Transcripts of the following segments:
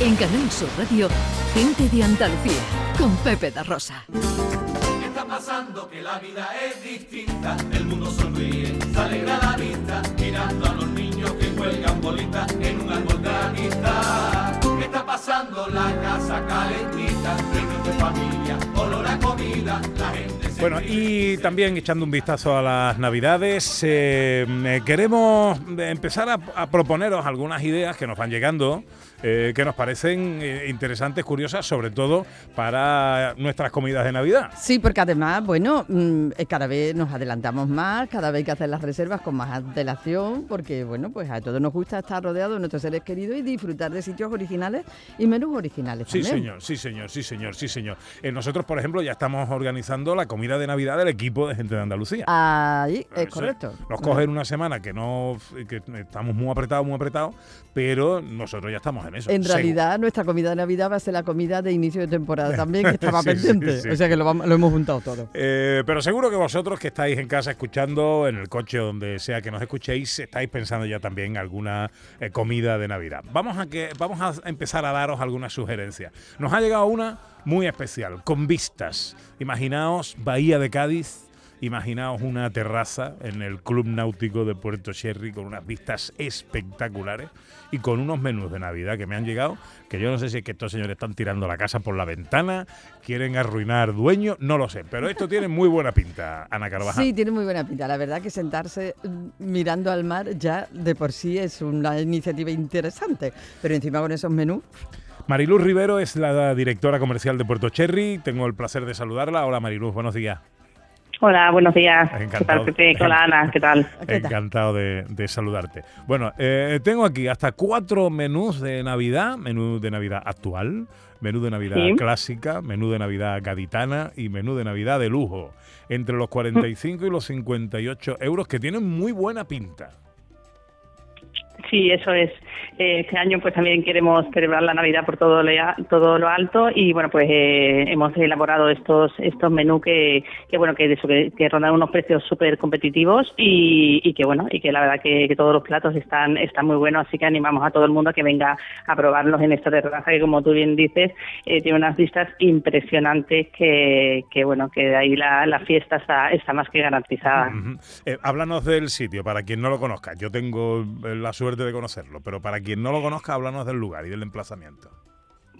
En Canal Sur Radio, Gente de Andalucía, con Pepe da Rosa. ¿Qué está pasando? Que la vida es distinta. El mundo sonríe, se alegra la vista, mirando a los niños que cuelgan bolitas en un árbol de amistad. ¿Qué está pasando? La casa calentita, reunión de familia, olor a comida, la gente Bueno, y también echando un vistazo a las navidades, eh, eh, queremos empezar a, a proponeros algunas ideas que nos van llegando, eh, que nos parecen eh, interesantes, curiosas, sobre todo para nuestras comidas de Navidad. Sí, porque además, bueno, mm, cada vez nos adelantamos más, cada vez hay que hacer las reservas con más antelación, porque, bueno, pues a todos nos gusta estar rodeados de nuestros seres queridos y disfrutar de sitios originales y menús originales Sí, también. señor, sí, señor, sí, señor, sí, señor. Nosotros, por ejemplo, ya estamos organizando la comida de Navidad del equipo de gente de Andalucía. Ahí, es Eso correcto. Nos cogen una semana que no que estamos muy apretados, muy apretados, pero nosotros ya estamos en eso. En Seguro. realidad, nuestra comida de Navidad va a ser la comida de inicio de temporada también, que estaba Sí, pendiente. sí. O sea que lo, vamos- lo hemos juntado todo. Eh, pero seguro que vosotros que estáis en casa escuchando, en el coche o donde sea que nos escuchéis, estáis pensando ya también alguna eh, comida de Navidad. Vamos a que vamos a empezar a daros algunas sugerencias. Nos ha llegado una muy especial, con vistas. Imaginaos Bahía de Cádiz. Imaginaos una terraza en el Club Náutico de Puerto Sherry con unas vistas espectaculares y con unos menús de Navidad que me han llegado, que yo no sé si es que estos señores están tirando la casa por la ventana, quieren arruinar dueño, no lo sé, pero esto tiene muy buena pinta, Ana Carvajal. Sí, tiene muy buena pinta. La verdad que sentarse mm, mirando al mar ya de por sí es una iniciativa interesante. Pero encima con esos menús, Mariluz Rivero es la directora comercial de Puerto Cherry. Tengo el placer de saludarla. Hola Mariluz, buenos días. Hola, buenos días. Encantado. ¿Qué tal, Pepe? Hola, Ana, ¿qué tal? ¿Qué tal? Encantado de, de saludarte. Bueno, eh, tengo aquí hasta cuatro menús de Navidad. Menú de Navidad actual, menú de Navidad Sí. clásica, menú de Navidad gaditana y menú de Navidad de lujo. Entre los 45 y los 58 euros que tienen muy buena pinta. Sí, eso es. Eh, este año pues también queremos celebrar la Navidad por todo lo, todo lo alto y bueno pues eh, hemos elaborado estos estos menús que, que bueno que, eso, que, rondan unos precios súper competitivos y, y que bueno y que la verdad que, que todos los platos están están muy buenos así que animamos a todo el mundo a que venga a probarlos en esta terraza que como tú bien dices eh, tiene unas vistas impresionantes que, que bueno que de ahí la, la fiesta está está más que garantizada. Eh, háblanos del sitio, para quien no lo conozca. Yo tengo la suerte de conocerlo, pero para quien no lo conozca, háblanos del lugar y del emplazamiento.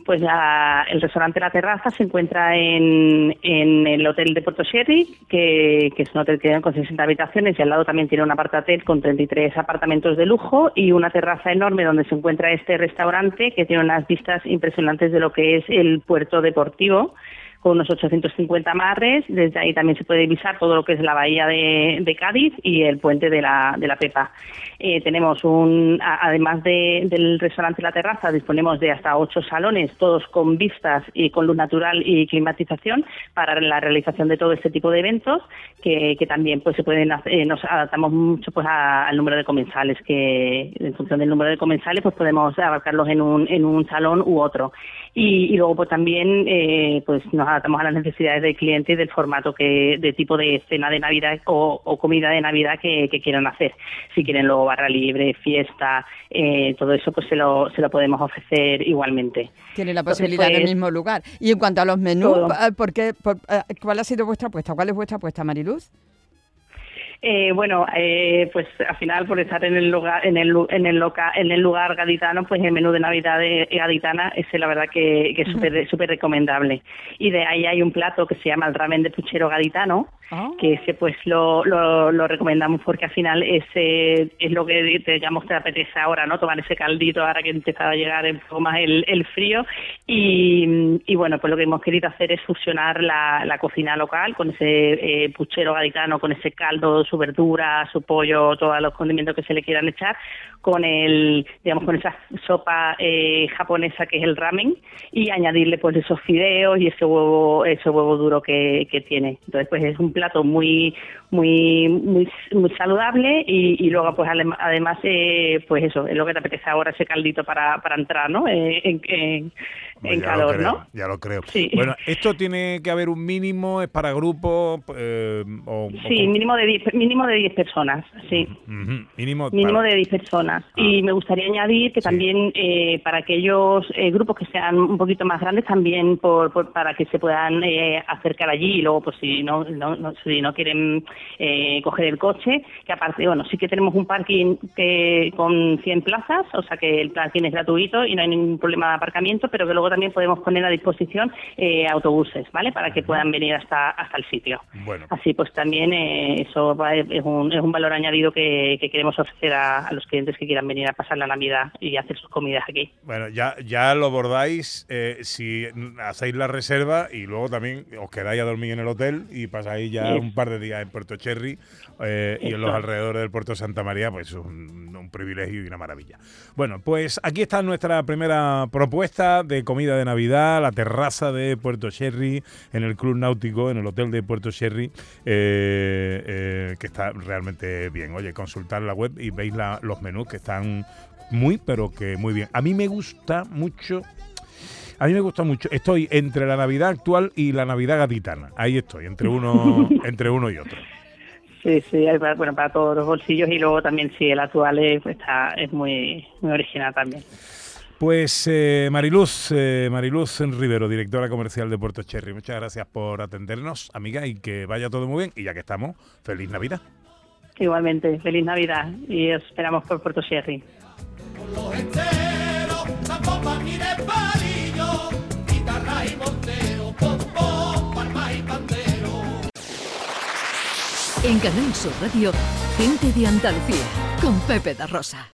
Pues el restaurante La Terraza se encuentra en, el hotel de Puerto Sherry, que, es un hotel que con 60 habitaciones y al lado también tiene un apartatel con 33 apartamentos de lujo y una terraza enorme donde se encuentra este restaurante que tiene unas vistas impresionantes de lo que es el puerto deportivo con unos 850 amarres. Desde ahí también se puede divisar todo lo que es la bahía de, Cádiz y el puente de la, de la Pepa. Eh, tenemos un, además de- del restaurante La Terraza, disponemos de hasta ocho salones, todos con vistas y con luz natural y climatización para la realización de todo este tipo de eventos, que, también pues se pueden eh, nos adaptamos mucho pues al número de comensales, que en función del número de comensales pues podemos abarcarlos en un, en un salón u otro. Y, y luego pues también eh, pues nos adaptamos a las necesidades del cliente y del formato que de tipo de cena de Navidad o, o comida de Navidad que, que quieran hacer. Si quieren luego barra libre, fiesta, eh, todo eso pues se lo, se lo podemos ofrecer igualmente. tiene la Entonces, posibilidad en el pues, mismo lugar. Y en cuanto a los menús, todo. ¿por qué, por- eh, ¿cuál ha sido vuestra apuesta? ¿Cuál es vuestra apuesta, Mariluz? Eh, bueno, eh, pues al final por estar en el lugar, en el, en el loca, en el lugar gaditano, pues el menú de Navidad de gaditana es la verdad que, que es súper súper recomendable. Y de ahí hay un plato que se llama el ramen de puchero gaditano, Ah. que ese pues lo, lo, lo recomendamos porque al final ese es lo que digamos te apetece ahora, ¿no? Tomar ese caldito ahora que empezaba a llegar un poco más el, el frío y, y bueno, pues lo que hemos querido hacer es fusionar la, la cocina local con ese eh, puchero gaditano, con ese caldo, su verdura, su pollo, todos los condimentos que se le quieran echar, con el, digamos, con esa sopa eh, japonesa que es el ramen y añadirle pues esos fideos y ese huevo, ese huevo duro que, que tiene. Entonces pues es un plato muy, muy, muy, muy saludable y, luego pues además eh, pues eso, es lo que te apetece ahora ese caldito para, para entrar, ¿no? Eh, en- en Ya lo calor, creo, ¿no? Ya lo creo. Sí. Bueno, ¿esto tiene que haber un mínimo? ¿Es para grupos? Eh, o, Sí, mínimo de 10, mínimo de 10 personas, sí. Mínimo. Mínimo para- de 10 personas. Y me gustaría añadir que Sí. también eh, para aquellos eh, grupos que sean un poquito más grandes, también por, por- para que se puedan eh, acercar allí y luego, pues si no, no, no- si no quieren eh, coger el coche, que aparte, bueno, sí que tenemos un parking que con 100 plazas, o sea que el parking es gratuito y no hay ningún problema de aparcamiento, pero que luego también podemos poner a disposición eh, autobuses, ¿vale? Para que puedan venir hasta, hasta el sitio. Bueno, Así pues también eh, eso va- es, un, es un valor añadido que, que queremos ofrecer a, a los clientes que quieran venir a pasar la Navidad y hacer sus comidas aquí. bueno ya, ya lo bordáis eh, si hacéis la reserva y luego también os quedáis a dormir en el hotel y pasáis ya un par de días en Puerto Cherry eh, y en los alrededores del puerto Santa María, pues es un, un privilegio y una maravilla. Bueno, pues aquí está nuestra primera propuesta de comida de Navidad, la terraza de Puerto Cherry, en el Club Náutico, en el hotel de Puerto Cherry, eh, eh, que está realmente bien. Oye, consultar la web y veis la- los menús que están muy, pero que muy bien. A mí me gusta mucho. A mí me gusta mucho. Estoy entre la Navidad actual y la Navidad gaditana. Ahí estoy, entre uno, entre uno y otro. Sí, sí, hay para, bueno, para todos los bolsillos y luego también sí, el actual es, está, es muy, muy original también. Pues eh, Mariluz, eh, Mariluz Rivero, directora comercial de Puerto Cherry. Muchas gracias por atendernos, amiga, y que vaya todo muy bien. Y ya que estamos, feliz Navidad. Igualmente, feliz Navidad y os esperamos por Puerto Sherry. los enteros, tampoco mire palillo, guitarra y montero, pompo, palma y pandero. En Canal Sur Radio, gente de Andalucía, con Pepe da Rosa.